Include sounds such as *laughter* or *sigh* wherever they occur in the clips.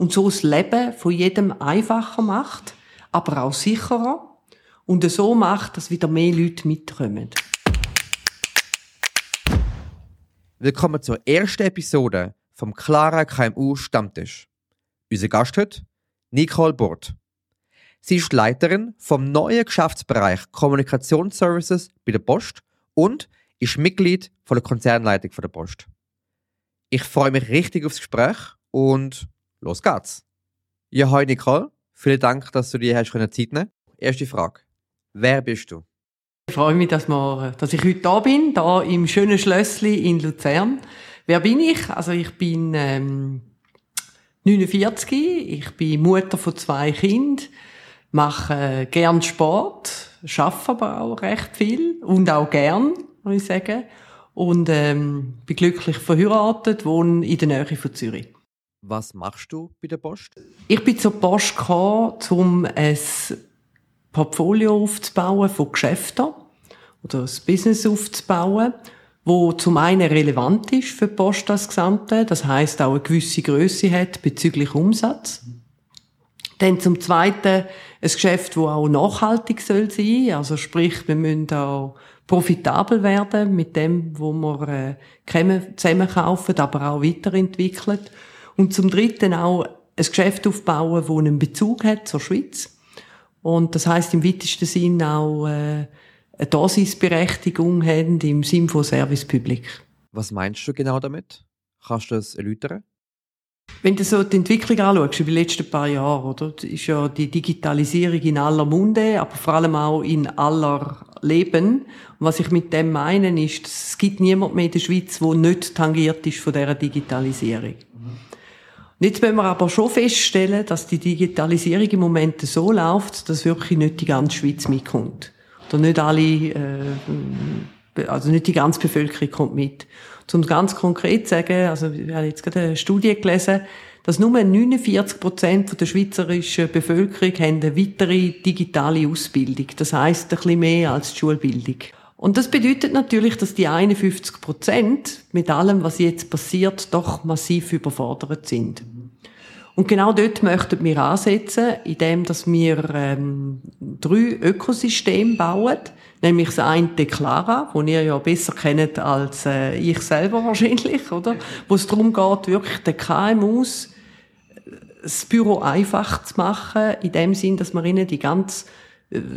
und so das Leben von jedem einfacher macht, aber auch sicherer und so macht, dass wieder mehr Leute mitkommen. Willkommen zur ersten Episode vom Clara KMU Stammtisch. Unser Gast heute Nicole Burt. Sie ist Leiterin vom neuen Geschäftsbereich Kommunikationsservices bei der Post und ist Mitglied von der Konzernleitung von der Post. Ich freue mich richtig aufs Gespräch und los geht's. Ja, hi Nicole. Vielen Dank, dass du dir hast Zeit nehmen Erste Frage. Wer bist du? Ich freue mich, dass, wir, dass ich heute da bin, da im schönen Schlössli in Luzern. Wer bin ich? Also ich bin ähm, 49, ich bin Mutter von zwei Kindern, mache gern Sport, schaffe aber auch recht viel und auch gern, muss ich sagen. Und ähm, bin glücklich verheiratet, wohne in der Nähe von Zürich. Was machst du bei der Post? Ich bin zur Post gekommen, um ein Portfolio aufzubauen von Geschäften oder das Business aufzubauen, wo zum einen relevant ist für die Post als Gesamte, das heißt auch eine gewisse Größe hat bezüglich Umsatz. Dann zum Zweiten ein Geschäft, wo auch nachhaltig soll sein, also sprich, wir müssen auch profitabel werden mit dem, wo wir äh, zusammen kaufen, aber auch weiterentwickeln. Und zum Dritten auch ein Geschäft aufbauen, das einen Bezug hat zur Schweiz. Und das heißt im weitesten Sinn auch äh, eine Daseinsberechtigung haben im Sinn von Service Public. Was meinst du genau damit? Kannst du das erläutern? Wenn du so die Entwicklung anschaust, über die letzten paar Jahre, oder, ist ja die Digitalisierung in aller Munde, aber vor allem auch in aller Leben. Und was ich mit dem meine, ist, es gibt niemand mehr in der Schweiz, der nicht tangiert ist von dieser Digitalisierung. Jetzt müssen wir aber schon feststellen, dass die Digitalisierung im Moment so läuft, dass wirklich nicht die ganze Schweiz mitkommt oder nicht alle, äh, also nicht die ganze Bevölkerung kommt mit. Um ganz konkret zu sagen, also wir haben jetzt gerade eine Studie gelesen, dass nur 49 Prozent der schweizerischen Bevölkerung haben eine weitere digitale Ausbildung. Das heißt ein bisschen mehr als die Schulbildung. Und das bedeutet natürlich, dass die 51 Prozent mit allem, was jetzt passiert, doch massiv überfordert sind. Und genau dort möchten wir ansetzen, indem dass wir ähm, drei Ökosysteme bauen. Nämlich das eine Clara, das ihr ja besser kennt als äh, ich selber wahrscheinlich, oder? Wo es darum geht, wirklich den KMUs äh, das Büro einfach zu machen, in dem Sinn, dass wir ihnen die ganz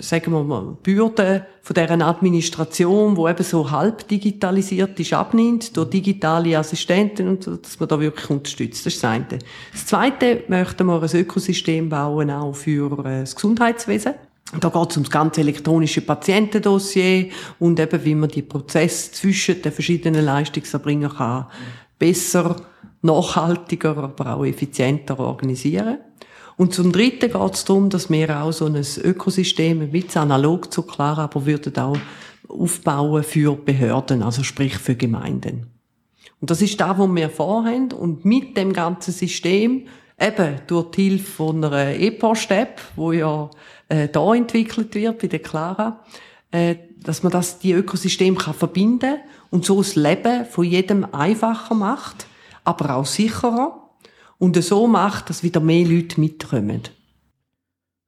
sagen wir mal, Bürden von deren Administration, wo eben so halb digitalisiert ist, abnimmt, durch digitale Assistenten und so, dass man da wirklich unterstützt. Das ist das eine. Das zweite möchten wir ein Ökosystem bauen, auch für äh, das Gesundheitswesen. Da geht es um das ganze elektronische Patientendossier und eben, wie man die Prozesse zwischen den verschiedenen Leistungserbringern kann besser, nachhaltiger, aber auch effizienter organisieren. Und zum Dritten geht es darum, dass wir auch so ein Ökosystem, bisschen analog zu Clara, aber würden auch aufbauen für Behörden, also sprich für Gemeinden. Und das ist da, wo wir vorhaben. Und mit dem ganzen System, eben durch die Hilfe von einer E-Post-App, wo ja äh, da entwickelt wird bei der Clara, äh, dass man das die Ökosystem kann verbinden und so das Leben von jedem einfacher macht, aber auch sicherer und so macht, dass wieder mehr Leute mitkommen.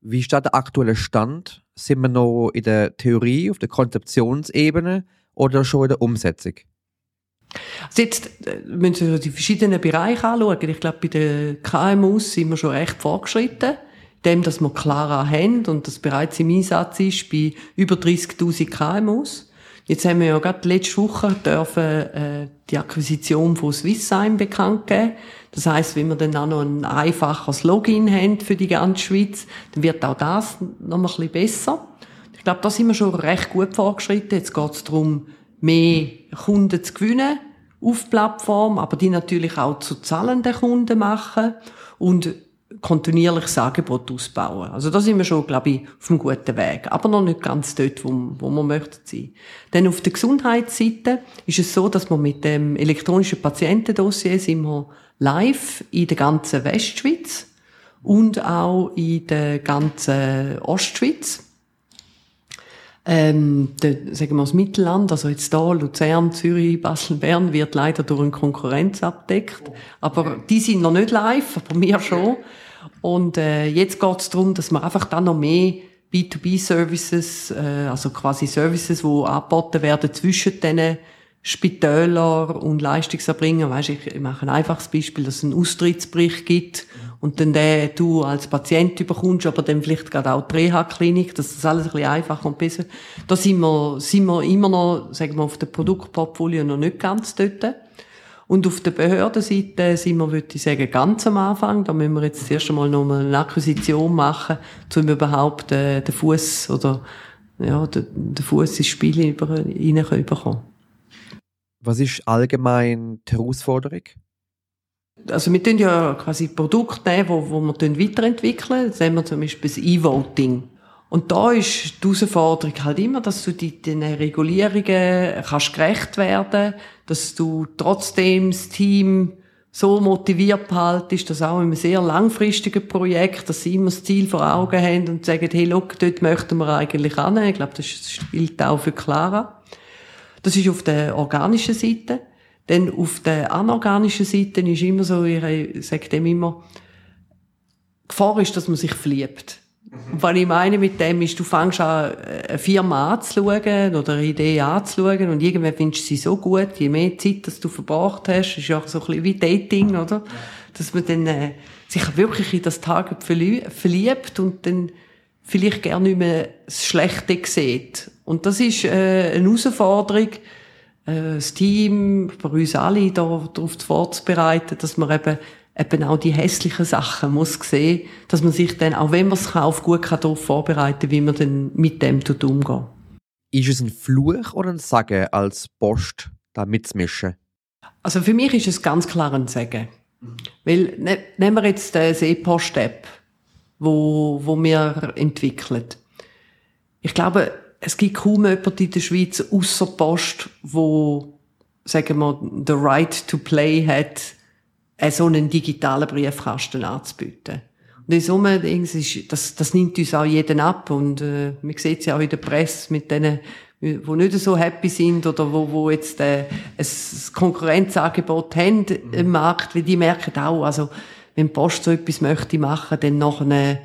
Wie ist da der aktuelle Stand? Sind wir noch in der Theorie, auf der Konzeptionsebene oder schon in der Umsetzung? Also jetzt äh, müssen wir die verschiedenen Bereiche anschauen. Ich glaube, bei den KMUs sind wir schon recht fortgeschritten, dem, dass wir Clara haben und das bereits im Einsatz ist bei über 30.000 KMUs. Jetzt haben wir ja gerade letzte Woche dürfen, äh, die Akquisition von Swissheim bekannt geben. Das heißt, wenn wir dann auch noch ein einfaches Login haben für die ganze Schweiz, dann wird auch das noch ein bisschen besser. Ich glaube, da sind wir schon recht gut vorgeschritten. Jetzt geht es darum, mehr Kunden zu gewinnen auf Plattform, aber die natürlich auch zu zahlenden Kunden machen und kontinuierliches Angebot ausbauen. Also da sind wir schon, glaube ich, auf einem guten Weg. Aber noch nicht ganz dort, wo, wo wir möchten sein. Denn auf der Gesundheitsseite ist es so, dass wir mit dem elektronischen Patientendossier sind wir live in der ganzen Westschweiz und auch in der ganzen Ostschweiz. Ähm, der, sagen wir das Mittelland, also jetzt da, Luzern, Zürich, Basel, Bern, wird leider durch eine Konkurrenz abdeckt. Aber die sind noch nicht live, aber wir schon. Und äh, jetzt geht es darum, dass wir einfach dann noch mehr B2B-Services, äh, also quasi Services, die angeboten werden zwischen diesen Spitäler und Leistungserbringer. Weißt, ich, ich mache ein einfaches Beispiel, dass es einen Austrittsbericht gibt und dann den du als Patient überkommst, aber dann vielleicht gerade auch die Reha-Klinik, dass das alles ein bisschen einfacher und besser. Da sind wir, sind wir immer noch, sagen wir, auf dem Produktportfolio noch nicht ganz dort. Und auf der Behördenseite sind wir, würde ich sagen, ganz am Anfang. Da müssen wir jetzt das erste Mal noch eine Akquisition machen, um überhaupt äh, den Fuß oder ja, den, den Fuß ins Spiel über. Was ist allgemein die Herausforderung? Also wir tun ja quasi Produkte nehmen, wo, wo wir weiterentwickeln. Das haben wir zum Beispiel das E-Voting. Und da ist die Herausforderung halt immer, dass du den Regulierungen kannst gerecht werden, dass du trotzdem das Team so motiviert behaltest, dass auch in einem sehr langfristigen Projekt, dass sie immer das Ziel vor Augen haben und sagen, hey, look, dort möchten wir eigentlich an. Ich glaube, das gilt auch für Clara. Das ist auf der organischen Seite. Denn auf der anorganischen Seite ist immer so, ich sage dem immer, Gefahr ist, dass man sich verliebt. Und was ich meine mit dem ist, du fängst an, eine Firma anzuschauen oder eine Idee anzuschauen und irgendwann findest du sie so gut, je mehr Zeit, dass du verbracht hast, ist ja auch so ein bisschen wie Dating, oder? Dass man dann äh, sich wirklich in das Target verliebt und dann vielleicht gerne nicht mehr das Schlechte sieht. Und das ist äh, eine Herausforderung, äh, das Team, für uns alle darauf vorzubereiten, dass man eben eben auch die hässlichen Sachen muss sehen, dass man sich dann, auch wenn man es kauft, gut kann darauf vorbereiten wie man dann mit dem umgeht. Ist es ein Fluch oder ein Sagen als Post, da mitzumischen? Also für mich ist es ganz klar ein Sagen. Weil, ne, nehmen wir jetzt das E-Post-App, wo, wo wir entwickeln. Ich glaube, es gibt kaum jemanden in der Schweiz außer Post, wo, sagen wir, the right to play hat, so einen digitalen Briefkasten anzubieten. Und in Summe, das, das nimmt uns auch jeden ab. Und äh, man sieht es ja auch in der Presse mit denen, die nicht so happy sind oder wo, wo jetzt äh, ein Konkurrenzangebot haben im Markt, weil die merken auch, also wenn Post so etwas möchte machen, dann nachher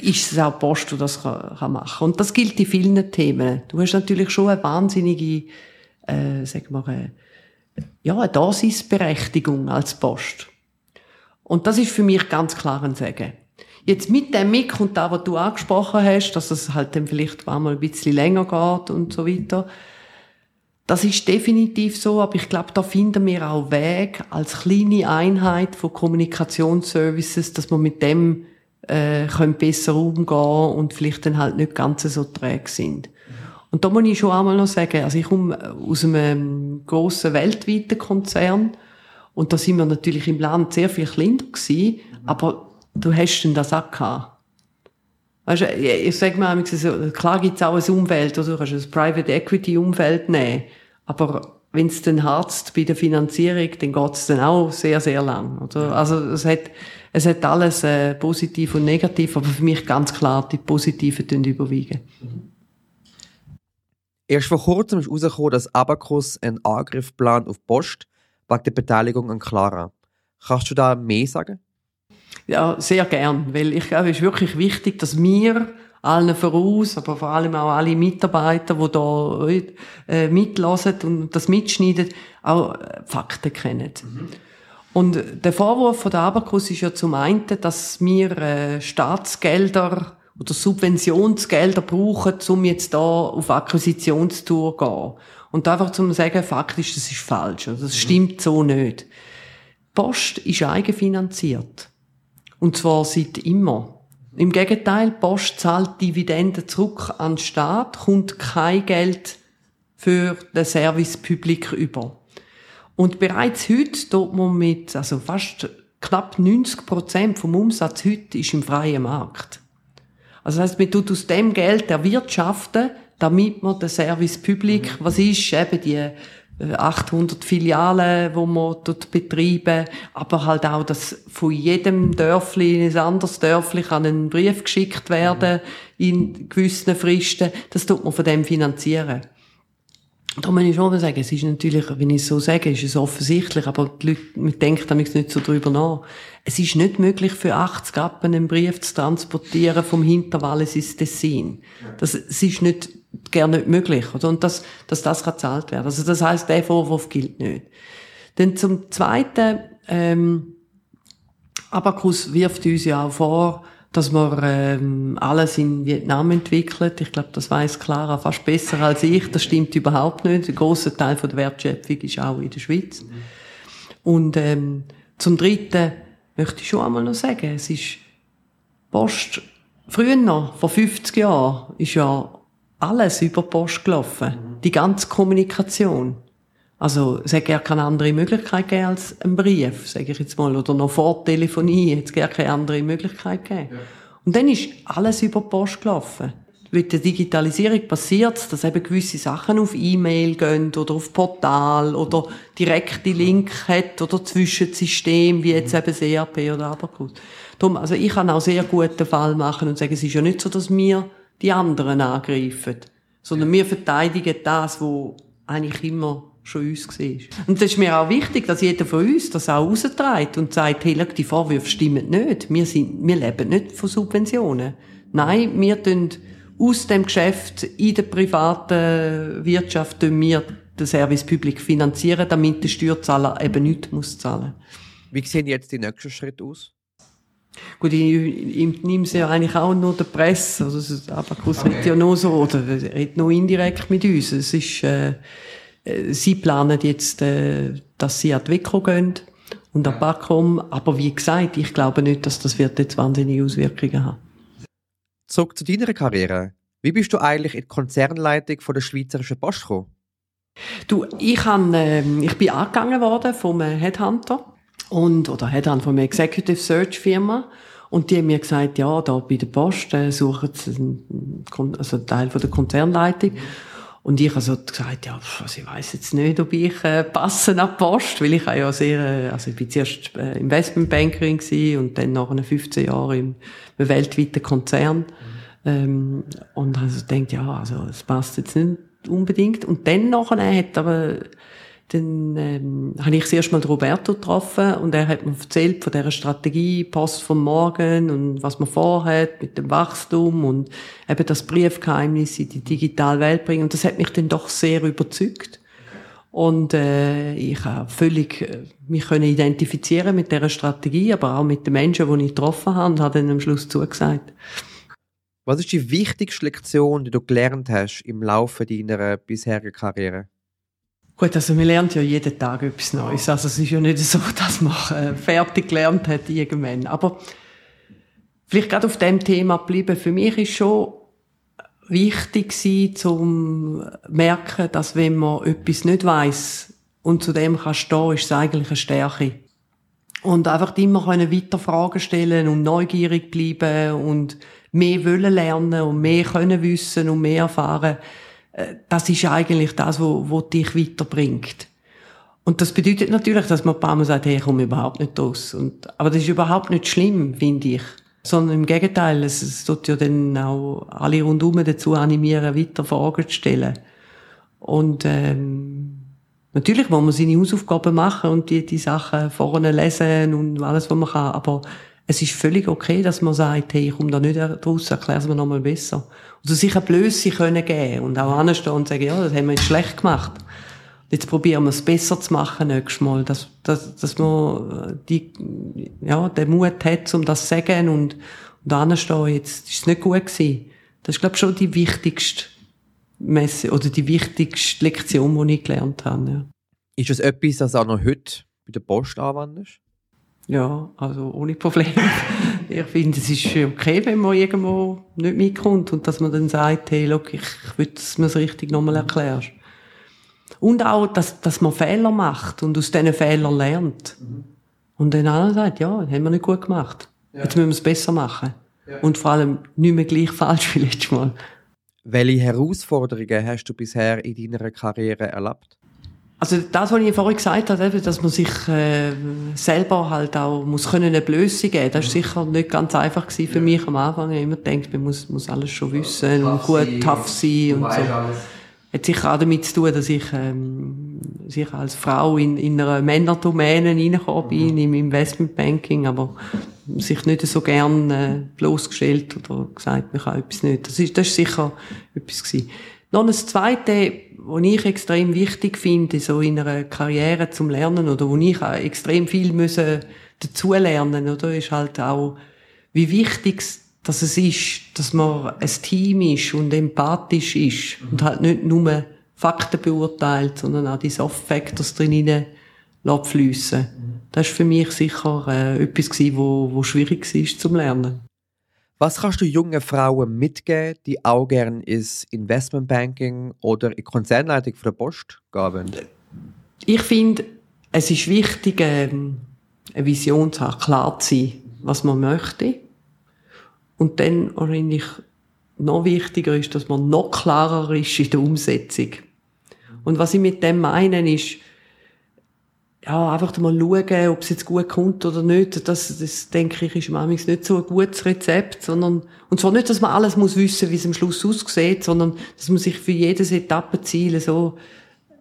ist es auch Post, die das kann, kann machen. Und das gilt in vielen Themen. Du hast natürlich schon eine wahnsinnige, äh, sagen wir, äh, ja, eine Daseinsberechtigung als Post. Und das ist für mich ganz klar ein Sagen. Jetzt mit dem Mick und da, was du angesprochen hast, dass es halt dann vielleicht einmal ein bisschen länger geht und so weiter. Das ist definitiv so, aber ich glaube, da finden wir auch Weg als kleine Einheit von Kommunikationsservices, dass wir mit dem äh, können besser umgehen und vielleicht dann halt nicht ganz so träge sind. Und da muss ich schon einmal noch sagen, also ich komme aus einem grossen weltweiten Konzern und da sind wir natürlich im Land sehr viel kleiner gewesen, aber du hast denn das auch gehabt. Weißt du, ich sage mal, klar gibt es auch ein Umfeld, oder du kannst ein Private Equity Umfeld nehmen, aber wenn es dann harzt bei der Finanzierung, dann geht es dann auch sehr, sehr lang. Oder? Also es hat, es hat alles äh, positiv und negativ, aber für mich ganz klar, die Positiven überwiegen. Mhm. Erst vor kurzem ist herausgekommen, dass Abacus einen Angriff plant auf Post wegen der Beteiligung an Clara. Kannst du da mehr sagen? Ja, sehr gern, weil ich glaube, es ist wirklich wichtig, dass wir allen voraus, aber vor allem auch alle Mitarbeiter, die da äh, mitlassen und das mitschneiden, auch äh, Fakten kennen. Mhm. Und der Vorwurf von der Abacus ist ja zum einen, dass wir äh, Staatsgelder oder Subventionsgelder brauchen, um jetzt da auf Akquisitionstour zu gehen. Und einfach zum sagen, faktisch, das ist falsch. Also das stimmt so nicht. Post ist eigenfinanziert. Und zwar seit immer. Im Gegenteil, Post zahlt Dividenden zurück an den Staat, kommt kein Geld für den Service Public über. Und bereits heute tut man mit, also fast knapp 90 Prozent vom Umsatz heute ist im freien Markt. Also das heißt, man tut aus dem Geld erwirtschaften, damit man den Service Public, mhm. was ist eben die 800 Filialen, wo wir dort betreiben, aber halt auch, dass von jedem Dörfli in ein anderes Dörfli kann ein Brief geschickt werden in gewissen Fristen. Das tut man von dem finanzieren. Da muss ich schon sagen, es ist natürlich, wenn ich es so sage, ist es offensichtlich, aber die Leute, man denkt damit nicht so drüber nach. Es ist nicht möglich für 80 Appen einen Brief zu transportieren vom Hinterwallis ins Tessin. Das, es ist nicht, gerne nicht möglich, oder? Und dass, dass das kann gezahlt werden. Also das heißt, der Vorwurf gilt nicht. Dann zum Zweiten, ähm, Abacus wirft uns ja auch vor, dass man ähm, alles in Vietnam entwickelt. Ich glaube, das weiß Clara fast besser als ich. Das stimmt überhaupt nicht. Ein grosser Teil von der Wertschöpfung ist auch in der Schweiz. Und ähm, zum Dritten möchte ich schon einmal noch sagen, es ist Post, früher noch, vor 50 Jahren, ist ja alles über Post gelaufen. Die ganze Kommunikation. Also, es hätte gar keine andere Möglichkeit gegeben als ein Brief, sage ich jetzt mal. Oder noch vor Telefonie hätte es gar keine andere Möglichkeit gegeben. Ja. Und dann ist alles über Post gelaufen. Mit der Digitalisierung passiert dass eben gewisse Sachen auf E-Mail gehen oder auf Portal oder direkte Link hat oder Zwischensystem, wie jetzt eben das ERP oder Abacus. Darum, also ich kann auch sehr guten Fall machen und sagen, es ist ja nicht so, dass wir die anderen angreifen, sondern wir verteidigen das, was eigentlich immer schon uns war. Und das ist mir auch wichtig, dass jeder von uns das auch rausträgt und sagt, hey, die Vorwürfe stimmen nicht. Wir, sind, wir leben nicht von Subventionen. Nein, wir tun aus dem Geschäft in der privaten Wirtschaft wir den Service Public finanzieren, damit der Steuerzahler eben nichts muss. Wie sehen jetzt die nächsten Schritte aus? Gut, ich, ich nehme sie ja eigentlich auch nur der Presse. Also, das Abacus okay. redet ja nur so, oder redet nur indirekt mit uns. Es ist, äh, äh, sie planen jetzt, äh, dass sie an die WICO gehen und an Backom. Aber wie gesagt, ich glaube nicht, dass das wird jetzt wahnsinnige Auswirkungen haben. Zurück zu deiner Karriere. Wie bist du eigentlich in die Konzernleitung von der Schweizerischen Post gekommen? Du, ich, hab, äh, ich bin angegangen worden vom Headhunter und, oder Headhunter von einer Executive Search Firma. Und die haben mir gesagt, ja, da bei der Post äh, suchen sie einen, also einen Teil von der Konzernleitung. Und ich habe so gesagt, ja, also ich weiß jetzt nicht, ob ich äh, passen an die Post, weil ich ja sehr, äh, also ich bin zuerst äh, Investmentbankerin gewesen und dann nach 15 Jahren im, im weltweiten Konzern. Ähm, und also denkt ja, also es passt jetzt nicht unbedingt. Und dann nachher hat aber dann ähm, habe ich das Mal Roberto getroffen und er hat mir erzählt von dieser Strategie Post vom Morgen und was man vorhat mit dem Wachstum und eben das Briefgeheimnis in die digitale Welt bringen und das hat mich dann doch sehr überzeugt und äh, ich habe völlig äh, mich können identifizieren mit dieser Strategie, aber auch mit den Menschen, die ich getroffen habe und habe dann am Schluss zugesagt. Was ist die wichtigste Lektion, die du gelernt hast im Laufe deiner bisherigen Karriere? Gut, also man lernt ja jeden Tag etwas Neues. Also es ist ja nicht so, *laughs* dass man äh, fertig gelernt hat irgendwann. Aber vielleicht gerade auf dem Thema bleiben. Für mich ist schon wichtig gewesen, zum merken, dass wenn man etwas nicht weiß und zu dem kann stehen, ist es eigentlich eine Stärke. Und einfach immer können weiter Fragen stellen und neugierig bleiben und mehr wollen lernen und mehr können wissen und mehr erfahren. Äh, das ist eigentlich das, was, was dich weiterbringt. Und das bedeutet natürlich, dass man ein paar Mal sagt, hey, ich komme überhaupt nicht raus. Und, aber das ist überhaupt nicht schlimm, finde ich. Sondern im Gegenteil, es, es tut ja dann auch alle rundum dazu animieren, weiter Fragen zu stellen. Und ähm, natürlich muss man seine Hausaufgaben machen und die, die Sachen vorne lesen und alles, was man kann. Aber es ist völlig okay, dass man sagt, hey, ich komme da nicht raus, erklär es mir nochmal besser. Also sich eine Blöße können geben und auch anstehen und sagen, ja, das haben wir jetzt schlecht gemacht. Jetzt probieren wir es besser zu machen nächstes Mal, dass, dass, dass man die, ja, den Mut hat, um das zu sagen und, und anstehen, jetzt ist es nicht gut gewesen. Das ist, glaube ich, schon die wichtigste Messe oder die wichtigste Lektion, die ich gelernt habe. Ja. Ist das etwas, das auch noch heute bei der Post anwendest? Ja, also ohne Probleme. *laughs* ich finde, es ist okay, wenn man irgendwo nicht mitkommt und dass man dann sagt, hey, look, ich will, dass man es richtig nochmal erklärst. Und auch, dass, dass man Fehler macht und aus diesen Fehlern lernt. Mhm. Und dann einer sagt, ja, haben wir nicht gut gemacht. Ja. Jetzt müssen wir es besser machen. Ja. Und vor allem nicht mehr gleich falsch wie letztes Mal. Welche Herausforderungen hast du bisher in deiner Karriere erlebt? Also das, was ich vorhin gesagt habe, dass man sich äh, selber halt auch muss können eine Blöße geben. Das ist sicher nicht ganz einfach gewesen für mich am Anfang. Ich habe immer gedacht, man muss, muss alles schon wissen und gut tough sein und so. Alles. Hat sicher auch damit zu tun, dass ich ähm, sicher als Frau in, in einer Männerdomäne reingekommen bin, mhm. im Investmentbanking, aber sich nicht so gern äh, bloßgestellt oder gesagt, man kann etwas nicht. Das ist, das ist sicher etwas gewesen. Noch ein Zweite, was ich extrem wichtig finde, so in einer Karriere zum Lernen oder wo ich auch extrem viel müssen dazulernen, oder, ist halt auch, wie wichtig dass es ist, dass man ein Team ist und empathisch ist mhm. und halt nicht nur Fakten beurteilt, sondern auch die Soft Factors drin fliessen. Mhm. Das war für mich sicher äh, etwas gewesen, wo, wo schwierig war zum Lernen. Was kannst du jungen Frauen mitgeben, die auch gerne ins Investmentbanking oder in Konzernleitung für der Post gehen Ich finde, es ist wichtig, ähm, eine Vision zu haben, klar zu sein, was man möchte. Und dann wahrscheinlich noch wichtiger ist, dass man noch klarer ist in der Umsetzung. Und was ich mit dem meine, ist, ja, einfach mal schauen, ob es jetzt gut kommt oder nicht. Das, das denke ich, ist manchmal nicht so ein gutes Rezept, sondern, und zwar nicht, dass man alles muss wissen, wie es am Schluss aussieht, sondern, dass man sich für jedes Etappenziel so,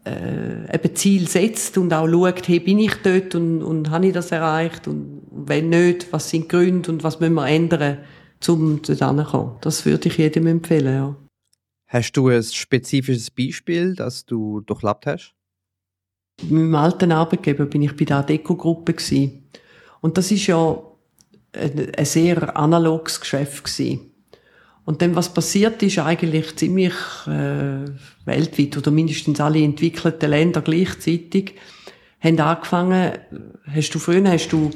äh, ein Ziel setzt und auch schaut, hey, bin ich dort und, und habe ich das erreicht und wenn nicht, was sind die Gründe und was müssen wir ändern, um dort hinzukommen. Das würde ich jedem empfehlen, ja. Hast du ein spezifisches Beispiel, das du durchlebt hast? Mit meinem alten Arbeitgeber bin ich bei der Deko-Gruppe Und das ist ja ein, ein sehr analoges Geschäft gewesen. Und dann, was passiert ist, eigentlich ziemlich äh, weltweit, oder mindestens alle entwickelten Länder gleichzeitig, haben angefangen, hast du früher hast du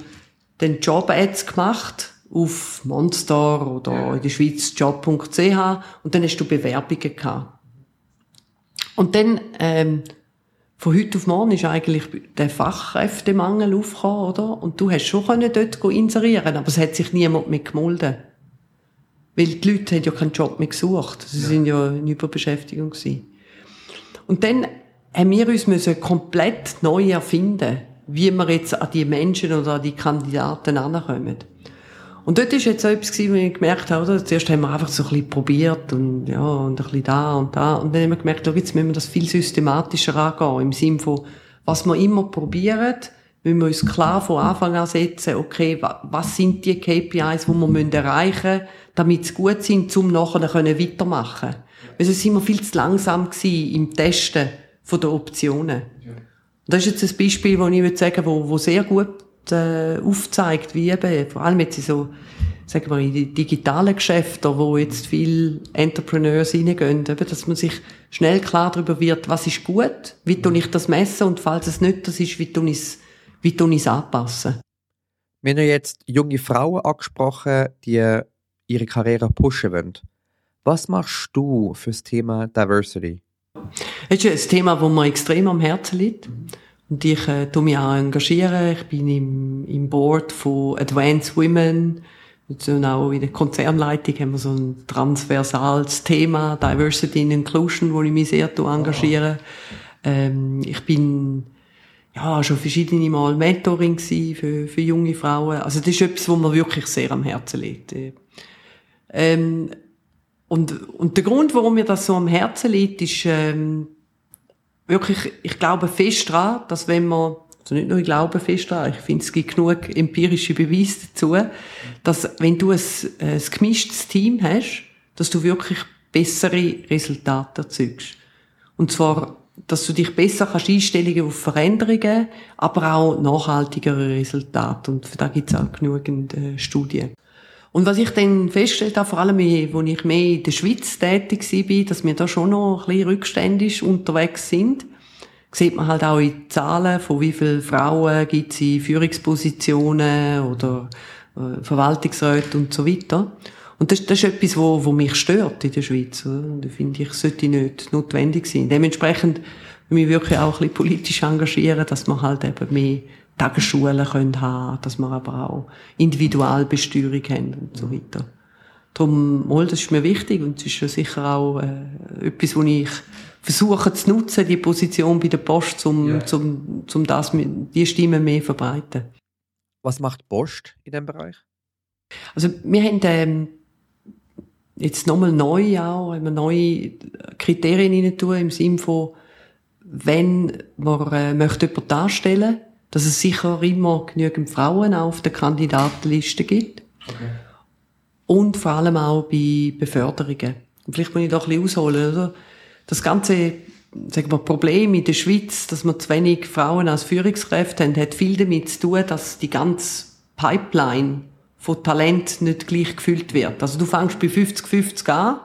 den Job-Ads gemacht auf Monster oder ja. in der Schweiz job.ch und dann hast du Bewerbungen gehabt. Und dann ähm, von heute auf morgen ist eigentlich der Fachkräftemangel aufgekommen, oder? Und du hast schon können dort inserieren, aber es hat sich niemand mehr gemolden. Weil die Leute haben ja keinen Job mehr gesucht. Sie ja. sind ja in Überbeschäftigung gewesen. Und dann haben wir uns müssen komplett neu erfinden, wie wir jetzt an die Menschen oder an die Kandidaten ankommen. Und dort ist jetzt so etwas gewesen, wo ich gemerkt habe, oder? Zuerst haben wir einfach so ein bisschen probiert und, ja, und ein bisschen da und da. Und dann haben wir gemerkt, jetzt müssen wir das viel systematischer angehen. Im Sinne von, was wir immer probieren, müssen wir uns klar von Anfang an setzen, okay, was sind die KPIs, die wir erreichen müssen, damit sie gut sind, um nachher weitermachen können. Weil sonst sind wir viel zu langsam gewesen im Testen von den Optionen. Ja. Das ist jetzt ein Beispiel, das ich würde sagen, wo, wo sehr gut äh, aufzeigt, wie eben, vor allem jetzt in so, sagen wir, in die digitalen Geschäfte, wo jetzt viele Entrepreneurs reingehen, eben, dass man sich schnell klar darüber wird, was ist gut, wie tue ich das messen und falls es nicht das ist, wie tue ich es, wie tue ich es anpassen. Wir haben jetzt junge Frauen angesprochen, die ihre Karriere pushen wollen. Was machst du für das Thema Diversity? Das ist ein Thema, das mir extrem am Herzen liegt. Und ich äh, tu mich auch engagieren. Ich bin im, im Board von Advanced Women. Und auch in der Konzernleitung haben wir so ein transversales Thema, Diversity and Inclusion, wo ich mich sehr engagiere. Ähm, ich bin ja, schon verschiedene Mal Mentoring für, für junge Frauen. Also das ist etwas, wo mir wirklich sehr am Herzen liegt. Ähm, und, und der Grund, warum mir das so am Herzen liegt, ist, ähm, wirklich, ich glaube fest daran, dass wenn man, also nicht nur ich glaube fest daran, ich finde, es gibt genug empirische Beweise dazu, dass wenn du ein, ein gemischtes Team hast, dass du wirklich bessere Resultate erzeugst. Und zwar, dass du dich besser kannst einstellen auf Veränderungen, aber auch nachhaltigere Resultate. Und da gibt es auch genügend äh, Studien. Und was ich dann festgestellt vor allem, wo ich mehr in der Schweiz tätig war, dass wir da schon noch ein bisschen rückständig unterwegs sind, sieht man halt auch in Zahlen, von wie viele Frauen gibt es in Führungspositionen oder äh, Verwaltungsräte und so weiter. Und das, das ist etwas, wo, wo mich stört in der Schweiz. Und da finde ich, sollte nicht notwendig sein. Dementsprechend mich wirklich auch ein bisschen politisch engagieren, dass man halt eben mehr Tagesschulen können haben, dass wir aber auch Individualbesteuerung haben und so weiter. Darum, mal, das ist mir wichtig und es ist ja sicher auch äh, etwas, wo ich versuchen zu nutzen, die Position bei der Post, um, ja. zum, zum das, die Stimmen mehr zu verbreiten. Was macht Post in diesem Bereich? Also wir haben ähm, jetzt nochmal neu auch, haben wir neue Kriterien rein tun, im Sinne von, wenn man äh, möchte jemanden darstellen, dass es sicher immer genügend Frauen auf der Kandidatenliste gibt. Okay. Und vor allem auch bei Beförderungen. Und vielleicht muss ich da ein bisschen ausholen, oder? Das ganze, sagen wir, Problem in der Schweiz, dass wir zu wenig Frauen als Führungskräfte haben, hat viel damit zu tun, dass die ganze Pipeline von Talent nicht gleich gefüllt wird. Also du fängst bei 50-50 an,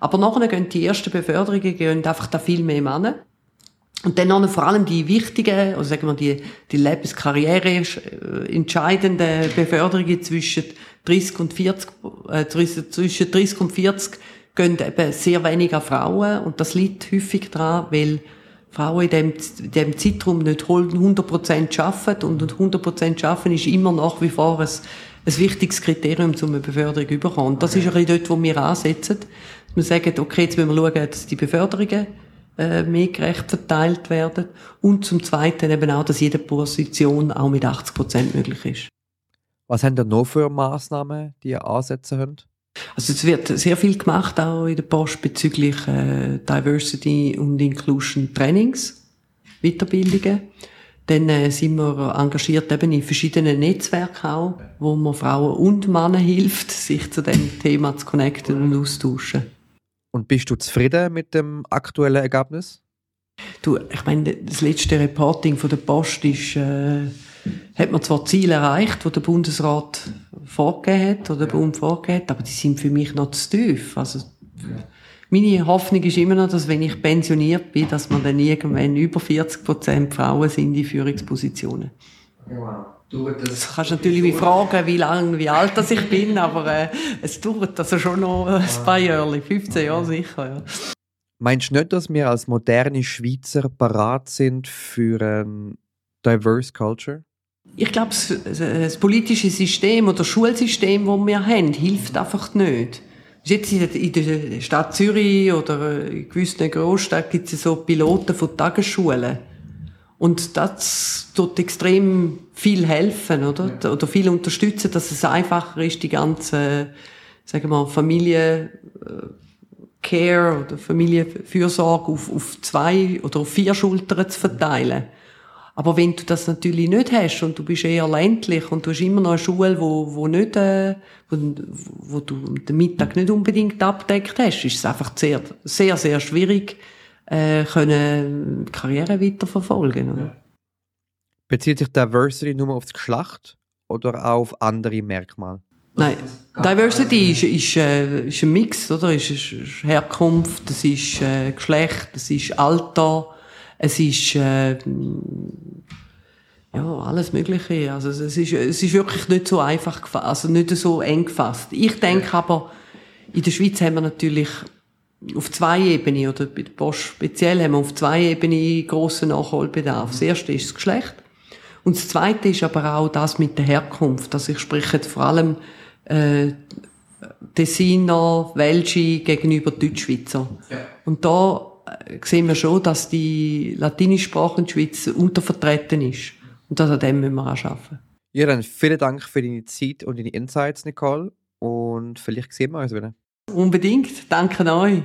aber nachher gehen die ersten Beförderungen gehen einfach da viel mehr Männer. Und dann noch vor allem die wichtigen, also sagen wir die, die Lebenskarriere äh, entscheidenden Beförderungen zwischen 30 und 40, äh, zwischen 30 und 40 gehen eben sehr wenig an Frauen und das liegt häufig daran, weil Frauen in dem, in dem Zeitraum nicht 100% arbeiten und 100% arbeiten ist immer nach wie vor ein, ein wichtiges Kriterium, um eine Beförderung zu bekommen. Und das okay. ist ein bisschen dort, wo wir ansetzen. Wir sagen, okay, jetzt müssen wir schauen, dass die Beförderungen mehr gerecht verteilt werden und zum Zweiten eben auch, dass jede Position auch mit 80% möglich ist. Was haben ihr noch für Massnahmen, die ihr ansetzen könnt? Also es wird sehr viel gemacht auch in der Post bezüglich äh, Diversity und Inclusion Trainings, Weiterbildungen. Dann äh, sind wir engagiert eben in verschiedenen Netzwerken auch, wo man Frauen und Männer hilft, sich zu dem Thema zu connecten und austauschen. Und bist du zufrieden mit dem aktuellen Ergebnis? Du, ich meine, das letzte Reporting von der Post ist, äh, hat man zwar Ziele erreicht, die der Bundesrat vorgegeben hat, oder der Bund vorgegeben hat, aber die sind für mich noch zu tief. Also, meine Hoffnung ist immer noch, dass wenn ich pensioniert bin, dass man dann irgendwann über 40 Prozent Frauen sind in Führungspositionen. Wow. Das kannst du natürlich mich fragen, wie lange, wie alt das ich bin, aber äh, es dauert also schon noch ein paar Jahre, 15 Jahre sicher. Ja. Meinst du nicht, dass wir als moderne Schweizer parat sind für ein diverse Culture? Ich glaube, das, das, politische System oder das Schulsystem, das wir haben, hilft einfach nicht. Jetzt in der Stadt Zürich oder in gewissen Großstädten gibt es so Piloten von Tagesschulen. Und das tut extrem viel helfen, oder? Ja. Oder viel unterstützen, dass es einfacher ist, die ganze, sagen wir mal, Familie, äh, Care oder Familienfürsorge auf, auf zwei oder auf vier Schultern zu verteilen. Aber wenn du das natürlich nicht hast und du bist eher ländlich und du hast immer noch eine Schule, wo, wo nicht, äh, wo, wo du den Mittag nicht unbedingt abdeckt hast, ist es einfach sehr, sehr, sehr schwierig, äh, können Karriere weiterverfolgen. Oder? Bezieht sich Diversity nur auf das Geschlecht oder auch auf andere Merkmale? Nein, Diversity ist, ist, äh, ist ein Mix, oder? Es ist, ist Herkunft, es ist äh, Geschlecht, es ist Alter, es ist äh, ja alles Mögliche. Also es ist, es ist wirklich nicht so einfach gefasst, also nicht so eng gefasst. Ich denke aber, in der Schweiz haben wir natürlich auf zwei Ebenen, oder bei der Post speziell, haben wir auf zwei Ebenen grossen Nachholbedarf. Das erste ist das Geschlecht. Und das zweite ist aber auch das mit der Herkunft. Also ich spreche vor allem äh, Tessiner, Welsche gegenüber Deutschschweizer. Ja. Und da äh, sehen wir schon, dass die latininische Sprache in der Schweiz untervertreten ist. Und das an dem müssen wir auch arbeiten. Ja, dann vielen Dank für deine Zeit und deine Insights, Nicole. Und vielleicht sehen wir uns wieder. Unbedingt. Danke euch.